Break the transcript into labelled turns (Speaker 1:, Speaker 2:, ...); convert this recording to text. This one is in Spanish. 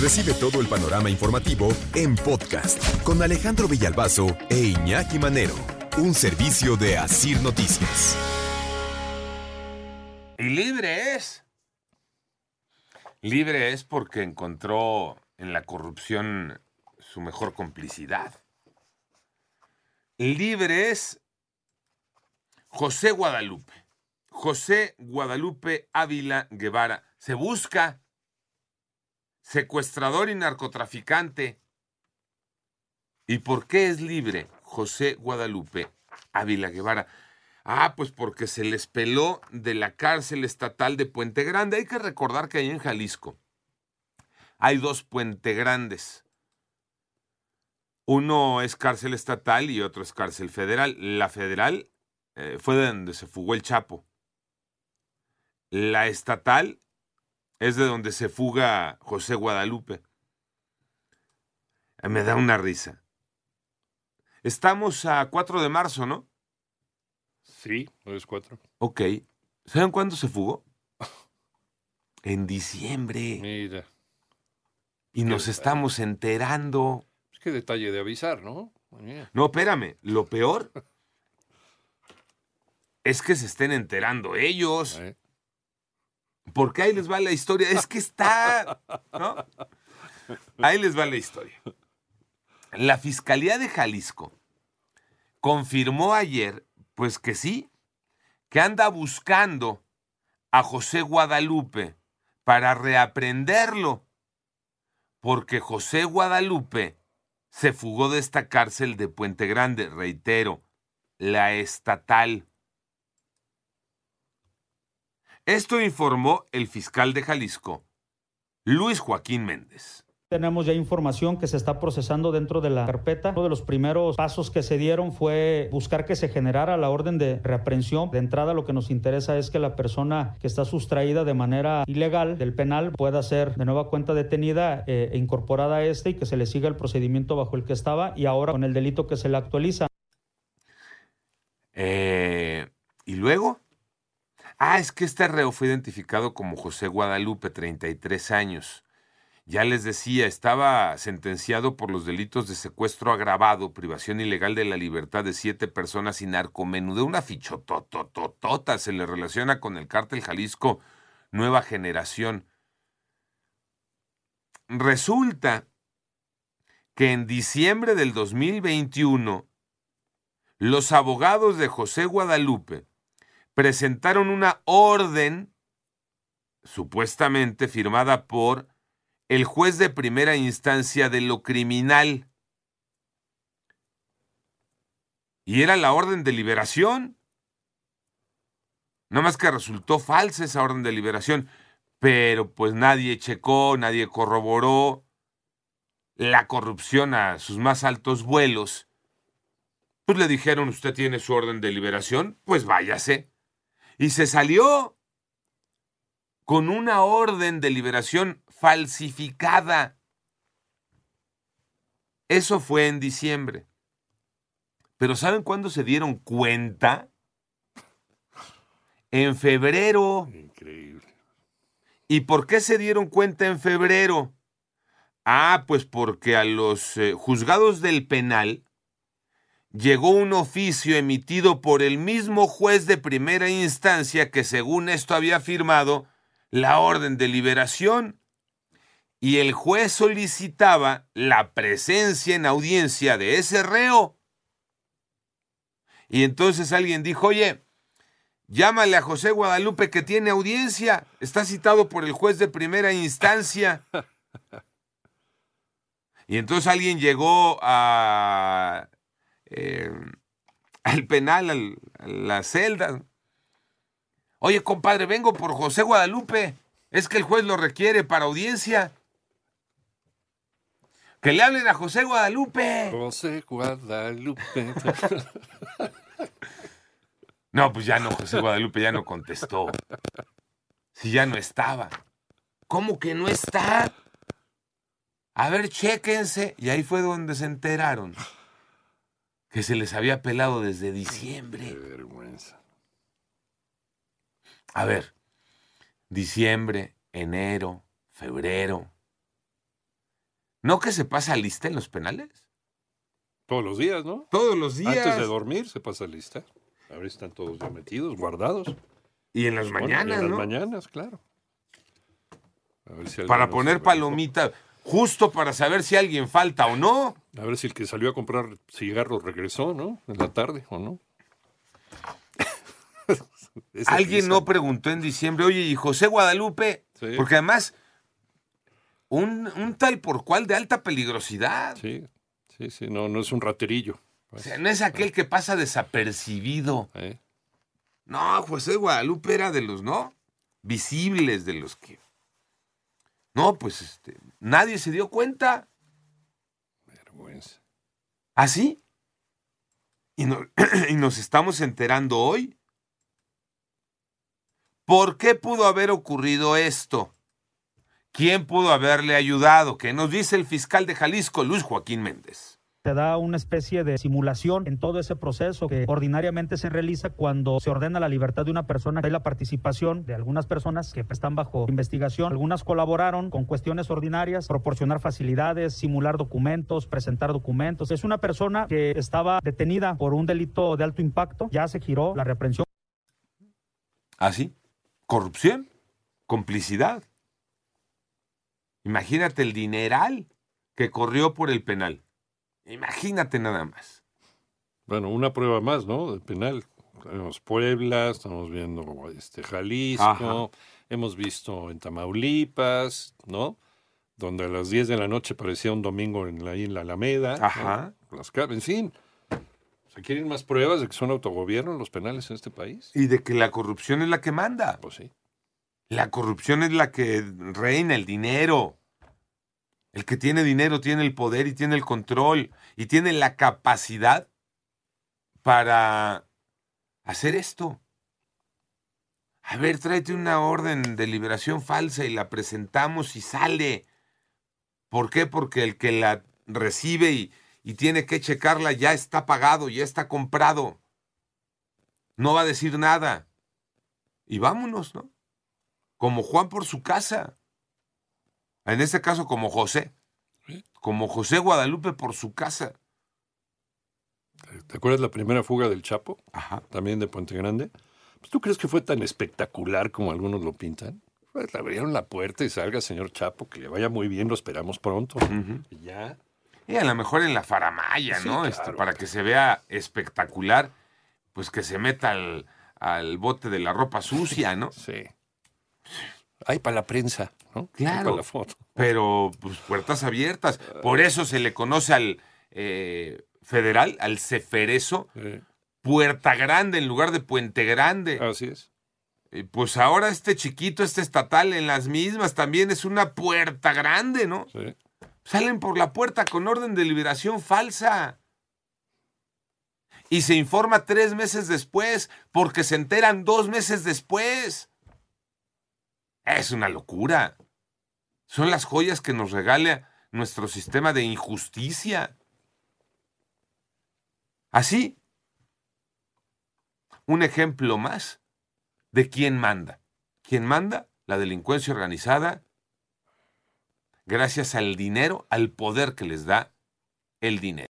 Speaker 1: Recibe todo el panorama informativo en podcast con Alejandro Villalbazo e Iñaki Manero, un servicio de Asir Noticias.
Speaker 2: Y libre es. Libre es porque encontró en la corrupción su mejor complicidad. Libre es José Guadalupe. José Guadalupe Ávila Guevara. Se busca secuestrador y narcotraficante. ¿Y por qué es libre José Guadalupe Ávila Guevara? Ah, pues porque se les peló de la cárcel estatal de Puente Grande. Hay que recordar que ahí en Jalisco hay dos Puente Grandes. Uno es cárcel estatal y otro es cárcel federal. La federal eh, fue de donde se fugó el Chapo. La estatal es de donde se fuga José Guadalupe. Me da una risa. Estamos a 4 de marzo, ¿no?
Speaker 3: Sí, hoy es 4.
Speaker 2: Ok. ¿Saben cuándo se fugó? En diciembre.
Speaker 3: Mira.
Speaker 2: Y nos estamos enterando.
Speaker 3: Es que detalle de avisar, ¿no?
Speaker 2: No, espérame. Lo peor es que se estén enterando ellos.
Speaker 3: ¿Eh?
Speaker 2: Porque ahí les va la historia. Es que está. ¿no? Ahí les va la historia. La Fiscalía de Jalisco confirmó ayer, pues que sí, que anda buscando a José Guadalupe para reaprenderlo. Porque José Guadalupe se fugó de esta cárcel de Puente Grande, reitero, la estatal. Esto informó el fiscal de Jalisco, Luis Joaquín Méndez.
Speaker 4: Tenemos ya información que se está procesando dentro de la carpeta. Uno de los primeros pasos que se dieron fue buscar que se generara la orden de reaprensión. De entrada lo que nos interesa es que la persona que está sustraída de manera ilegal del penal pueda ser de nueva cuenta detenida eh, e incorporada a este y que se le siga el procedimiento bajo el que estaba y ahora con el delito que se le actualiza.
Speaker 2: Eh, ¿Y luego? Ah, es que este reo fue identificado como José Guadalupe, 33 años. Ya les decía, estaba sentenciado por los delitos de secuestro agravado, privación ilegal de la libertad de siete personas y narcomenudeo. Una fichotototota se le relaciona con el cártel Jalisco Nueva Generación. Resulta que en diciembre del 2021, los abogados de José Guadalupe presentaron una orden supuestamente firmada por el juez de primera instancia de lo criminal. Y era la orden de liberación. No más que resultó falsa esa orden de liberación, pero pues nadie checó, nadie corroboró la corrupción a sus más altos vuelos. Pues le dijeron, usted tiene su orden de liberación, pues váyase. Y se salió con una orden de liberación falsificada. Eso fue en diciembre. Pero ¿saben cuándo se dieron cuenta? En febrero.
Speaker 3: Increíble.
Speaker 2: ¿Y por qué se dieron cuenta en febrero? Ah, pues porque a los eh, juzgados del penal llegó un oficio emitido por el mismo juez de primera instancia que según esto había firmado la orden de liberación y el juez solicitaba la presencia en audiencia de ese reo. Y entonces alguien dijo, oye, llámale a José Guadalupe que tiene audiencia, está citado por el juez de primera instancia. Y entonces alguien llegó a, eh, al penal, al, a la celda. Oye, compadre, vengo por José Guadalupe. Es que el juez lo requiere para audiencia. Que le hablen a José Guadalupe.
Speaker 3: José Guadalupe.
Speaker 2: No, pues ya no, José Guadalupe ya no contestó. Si ya no estaba. ¿Cómo que no está? A ver, chéquense. Y ahí fue donde se enteraron que se les había pelado desde
Speaker 3: Qué
Speaker 2: diciembre.
Speaker 3: vergüenza.
Speaker 2: A ver, diciembre, enero, febrero, ¿No que se pasa lista en los penales?
Speaker 3: Todos los días, ¿no?
Speaker 2: Todos los días.
Speaker 3: Antes de dormir se pasa lista. Ahora están todos ya metidos, guardados.
Speaker 2: y en las
Speaker 3: Bueno, y
Speaker 2: mañanas,
Speaker 3: en las mañanas, claro. A ver si
Speaker 2: Para poner palomita, justo para saber si alguien falta o no.
Speaker 3: A ver si el que salió a comprar cigarros regresó, ¿no? En la tarde o no.
Speaker 2: Alguien no preguntó en diciembre, oye, ¿y José Guadalupe?
Speaker 3: Sí.
Speaker 2: Porque además, un, un tal por cual de alta peligrosidad.
Speaker 3: Sí, sí, sí. No, no es un raterillo.
Speaker 2: O
Speaker 3: pues,
Speaker 2: sea, no es aquel que pasa desapercibido.
Speaker 3: ¿eh?
Speaker 2: No, José Guadalupe era de los, ¿no? Visibles, de los que. No, pues este, nadie se dio cuenta.
Speaker 3: Vergüenza.
Speaker 2: ¿Así? Y, no- y nos estamos enterando hoy. ¿Por qué pudo haber ocurrido esto? ¿Quién pudo haberle ayudado? ¿Qué nos dice el fiscal de Jalisco, Luis Joaquín Méndez?
Speaker 4: Se da una especie de simulación en todo ese proceso que ordinariamente se realiza cuando se ordena la libertad de una persona. Hay la participación de algunas personas que están bajo investigación. Algunas colaboraron con cuestiones ordinarias, proporcionar facilidades, simular documentos, presentar documentos. Es una persona que estaba detenida por un delito de alto impacto. Ya se giró la reprehensión.
Speaker 2: ¿Así? ¿Corrupción? ¿Complicidad? Imagínate el dineral que corrió por el penal. Imagínate nada más.
Speaker 3: Bueno, una prueba más, ¿no? De penal. Tenemos Puebla, estamos viendo este Jalisco,
Speaker 2: Ajá.
Speaker 3: hemos visto en Tamaulipas, ¿no? Donde a las 10 de la noche parecía un domingo en la, ahí en la Alameda. ¿no?
Speaker 2: Ajá.
Speaker 3: Las ca- en fin. ¿Se quieren más pruebas de que son autogobierno los penales en este país?
Speaker 2: Y de que la corrupción es la que manda.
Speaker 3: Pues sí.
Speaker 2: La corrupción es la que reina, el dinero. El que tiene dinero tiene el poder y tiene el control y tiene la capacidad para hacer esto. A ver, tráete una orden de liberación falsa y la presentamos y sale. ¿Por qué? Porque el que la recibe y, y tiene que checarla ya está pagado, ya está comprado. No va a decir nada. Y vámonos, ¿no? como Juan por su casa. En este caso, como José.
Speaker 3: Sí.
Speaker 2: Como José Guadalupe por su casa.
Speaker 3: ¿Te acuerdas la primera fuga del Chapo?
Speaker 2: Ajá.
Speaker 3: También de Puente Grande. Pues, ¿Tú crees que fue tan espectacular como algunos lo pintan? Pues le abrieron la puerta y salga, señor Chapo, que le vaya muy bien, lo esperamos pronto. Y ya.
Speaker 2: Y a lo mejor en la faramaya,
Speaker 3: Sí,
Speaker 2: ¿no?
Speaker 3: claro.
Speaker 2: Este, para que se vea espectacular, pues que se meta al, al bote de la ropa sucia, ¿no?
Speaker 3: Sí. Ay, para la prensa, ¿no?
Speaker 2: Claro.
Speaker 3: Para la foto.
Speaker 2: Pero, pues, puertas abiertas. Por eso se le conoce al eh, federal, al ceferezo,
Speaker 3: Sí.
Speaker 2: Puerta Grande en lugar de Puente Grande.
Speaker 3: Así es.
Speaker 2: Y pues ahora este chiquito, este estatal, en las mismas también es una puerta grande, ¿no?
Speaker 3: Sí.
Speaker 2: Salen por la puerta con orden de liberación falsa. Y se informa tres meses después, porque se enteran dos meses después. Es una locura. Son las joyas que nos regala nuestro sistema de injusticia. Así, un ejemplo más de quién manda. ¿Quién manda? La delincuencia organizada gracias al dinero, al poder que les da el dinero.